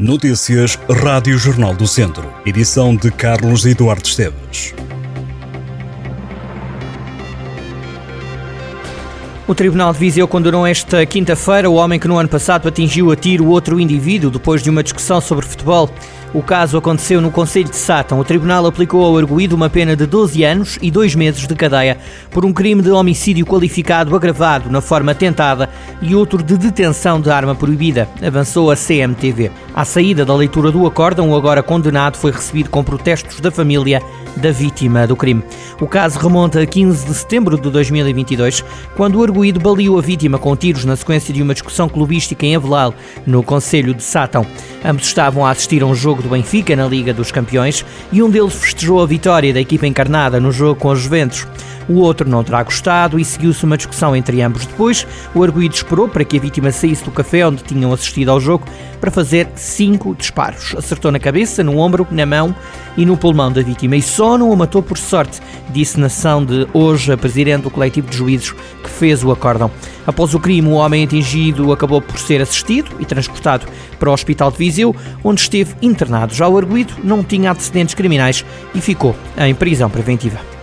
Notícias Rádio Jornal do Centro. Edição de Carlos Eduardo Esteves. O Tribunal de Viseu condenou esta quinta-feira o homem que no ano passado atingiu a tiro outro indivíduo depois de uma discussão sobre futebol. O caso aconteceu no Conselho de Sátão. O tribunal aplicou ao arguído uma pena de 12 anos e 2 meses de cadeia por um crime de homicídio qualificado agravado na forma tentada e outro de detenção de arma proibida, avançou a CMTV. À saída da leitura do acórdão, o agora condenado foi recebido com protestos da família da vítima do crime. O caso remonta a 15 de setembro de 2022, quando o arguído baleou a vítima com tiros na sequência de uma discussão clubística em Avelal, no Conselho de Sátão. Ambos estavam a assistir a um jogo do Benfica na Liga dos Campeões e um deles festejou a vitória da equipa encarnada no jogo com os Juventus. O outro não terá gostado e seguiu-se uma discussão entre ambos. Depois, o arguído esperou para que a vítima saísse do café onde tinham assistido ao jogo para fazer cinco disparos. Acertou na cabeça, no ombro, na mão e no pulmão da vítima e só não o matou por sorte, disse na sessão de hoje a presidente do coletivo de juízes que fez o acórdão. Após o crime, o homem atingido acabou por ser assistido e transportado para o Hospital de Viseu, onde esteve internado. Já o arguído não tinha antecedentes criminais e ficou em prisão preventiva.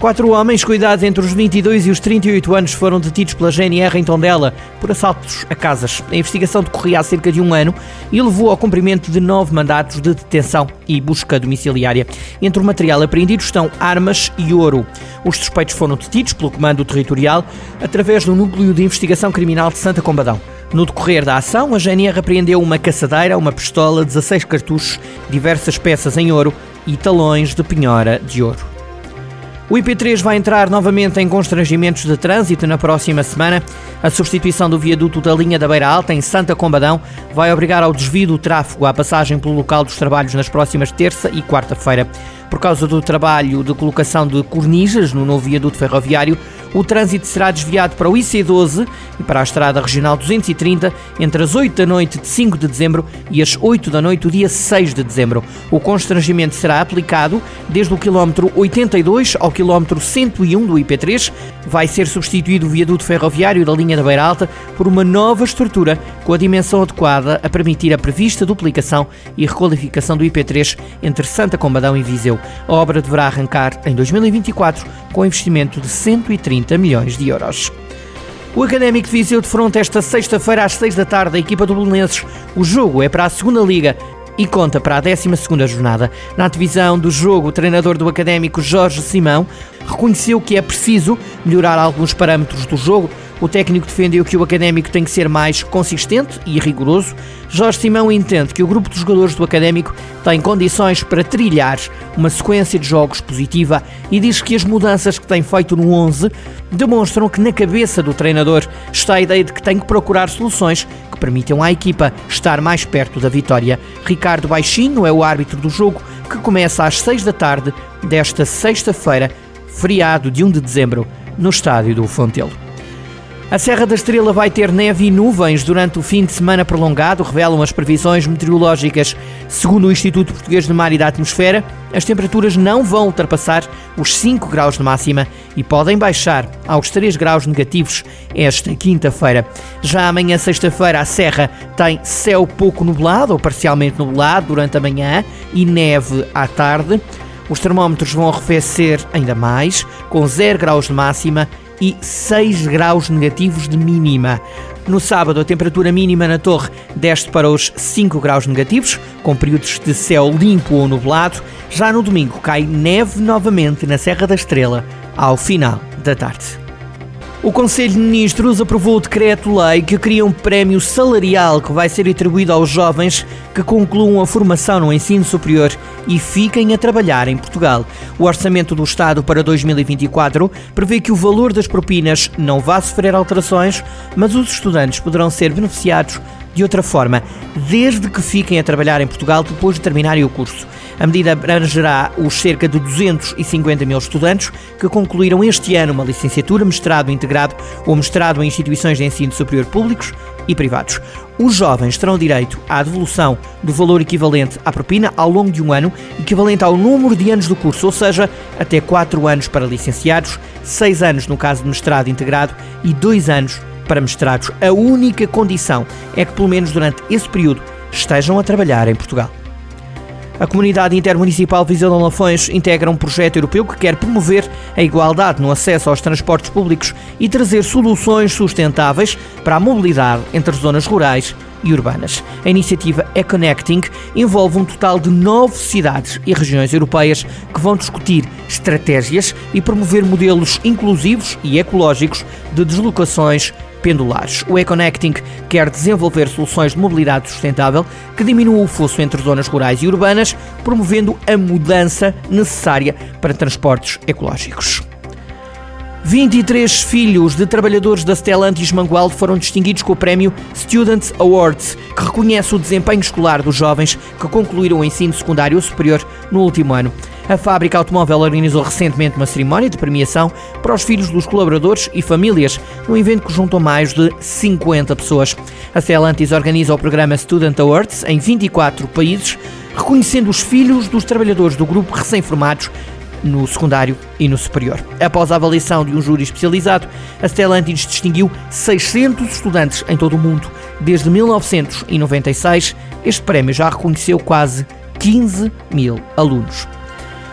Quatro homens cuidados entre os 22 e os 38 anos foram detidos pela GNR em Tondela por assaltos a casas. A investigação decorria há cerca de um ano e levou ao cumprimento de nove mandatos de detenção e busca domiciliária. Entre o material apreendido estão armas e ouro. Os suspeitos foram detidos pelo Comando Territorial através do Núcleo de Investigação Criminal de Santa Combadão. No decorrer da ação, a GNR apreendeu uma caçadeira, uma pistola, 16 cartuchos, diversas peças em ouro e talões de penhora de ouro. O IP3 vai entrar novamente em constrangimentos de trânsito na próxima semana. A substituição do viaduto da linha da Beira Alta, em Santa Combadão, vai obrigar ao desvio do tráfego à passagem pelo local dos trabalhos nas próximas terça e quarta-feira. Por causa do trabalho de colocação de cornijas no novo viaduto ferroviário, o trânsito será desviado para o IC12 e para a Estrada Regional 230 entre as 8 da noite de 5 de dezembro e as 8 da noite do dia 6 de dezembro. O constrangimento será aplicado desde o quilómetro 82 ao quilómetro 101 do IP3. Vai ser substituído o viaduto ferroviário da linha da Beira Alta por uma nova estrutura com a dimensão adequada a permitir a prevista duplicação e requalificação do IP3 entre Santa Combadão e Viseu. A obra deverá arrancar em 2024 com investimento de 130 milhões de euros. O Académico de Viseu defronta esta sexta-feira às 6 da tarde a equipa do Belenenses. O jogo é para a segunda Liga e conta para a 12 jornada. Na divisão do jogo, o treinador do Académico, Jorge Simão, reconheceu que é preciso melhorar alguns parâmetros do jogo, o técnico defendeu que o académico tem que ser mais consistente e rigoroso. Jorge Simão entende que o grupo de jogadores do académico tem condições para trilhar uma sequência de jogos positiva e diz que as mudanças que tem feito no 11 demonstram que na cabeça do treinador está a ideia de que tem que procurar soluções que permitam à equipa estar mais perto da vitória. Ricardo Baixinho é o árbitro do jogo que começa às 6 da tarde desta sexta-feira, feriado de 1 de dezembro, no estádio do Fontelo. A Serra da Estrela vai ter neve e nuvens durante o fim de semana prolongado, revelam as previsões meteorológicas. Segundo o Instituto Português de Mar e da Atmosfera, as temperaturas não vão ultrapassar os 5 graus de máxima e podem baixar aos 3 graus negativos esta quinta-feira. Já amanhã, sexta-feira, a Serra tem céu pouco nublado ou parcialmente nublado durante a manhã e neve à tarde. Os termómetros vão arrefecer ainda mais, com 0 graus de máxima e 6 graus negativos de mínima. No sábado, a temperatura mínima na torre desce para os 5 graus negativos, com períodos de céu limpo ou nublado. Já no domingo, cai neve novamente na Serra da Estrela, ao final da tarde. O Conselho de Ministros aprovou o decreto-lei que cria um prémio salarial que vai ser atribuído aos jovens que concluam a formação no ensino superior e fiquem a trabalhar em Portugal. O Orçamento do Estado para 2024 prevê que o valor das propinas não vá sofrer alterações, mas os estudantes poderão ser beneficiados de outra forma, desde que fiquem a trabalhar em Portugal depois de terminarem o curso. A medida abrangerá os cerca de 250 mil estudantes que concluíram este ano uma licenciatura, mestrado integrado ou mestrado em instituições de ensino superior públicos e privados. Os jovens terão direito à devolução do valor equivalente à propina ao longo de um ano, equivalente ao número de anos do curso, ou seja, até 4 anos para licenciados, 6 anos no caso de mestrado integrado e 2 anos para mestrados. A única condição é que, pelo menos durante esse período, estejam a trabalhar em Portugal. A comunidade intermunicipal Viseu de Lafões integra um projeto europeu que quer promover a igualdade no acesso aos transportes públicos e trazer soluções sustentáveis para a mobilidade entre zonas rurais e urbanas. A iniciativa E-Connecting envolve um total de nove cidades e regiões europeias que vão discutir estratégias e promover modelos inclusivos e ecológicos de deslocações pendulares. O E-Connecting quer desenvolver soluções de mobilidade sustentável que diminuam o fosso entre zonas rurais e urbanas, promovendo a mudança necessária para transportes ecológicos. 23 filhos de trabalhadores da Stellantis Mangualde foram distinguidos com o prémio Students Awards, que reconhece o desempenho escolar dos jovens que concluíram o ensino secundário superior no último ano. A fábrica automóvel organizou recentemente uma cerimónia de premiação para os filhos dos colaboradores e famílias, um evento que juntou mais de 50 pessoas. A Stellantis organiza o programa Student Awards em 24 países, reconhecendo os filhos dos trabalhadores do grupo recém-formados no secundário e no superior. Após a avaliação de um júri especializado, a Stellantis distinguiu 600 estudantes em todo o mundo. Desde 1996, este prémio já reconheceu quase 15 mil alunos.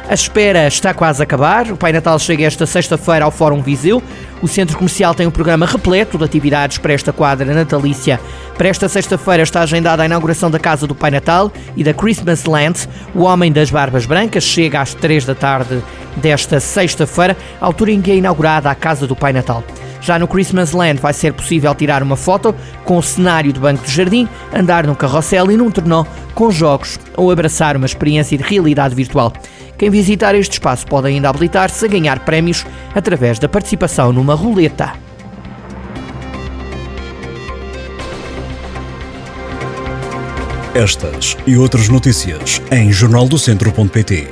A espera está quase a acabar. O Pai Natal chega esta sexta-feira ao Fórum Viseu. O centro comercial tem um programa repleto de atividades para esta quadra natalícia. Para esta sexta-feira está agendada a inauguração da Casa do Pai Natal e da Christmas Land. O Homem das Barbas Brancas chega às 3 da tarde desta sexta-feira, altura em que é inaugurada a Casa do Pai Natal. Já no Christmas Land vai ser possível tirar uma foto com o cenário do banco de jardim, andar num carrossel e num trenó com jogos ou abraçar uma experiência de realidade virtual. Quem visitar este espaço pode ainda habilitar-se a ganhar prémios através da participação numa roleta. Estas e outras notícias em jornaldocentro.pt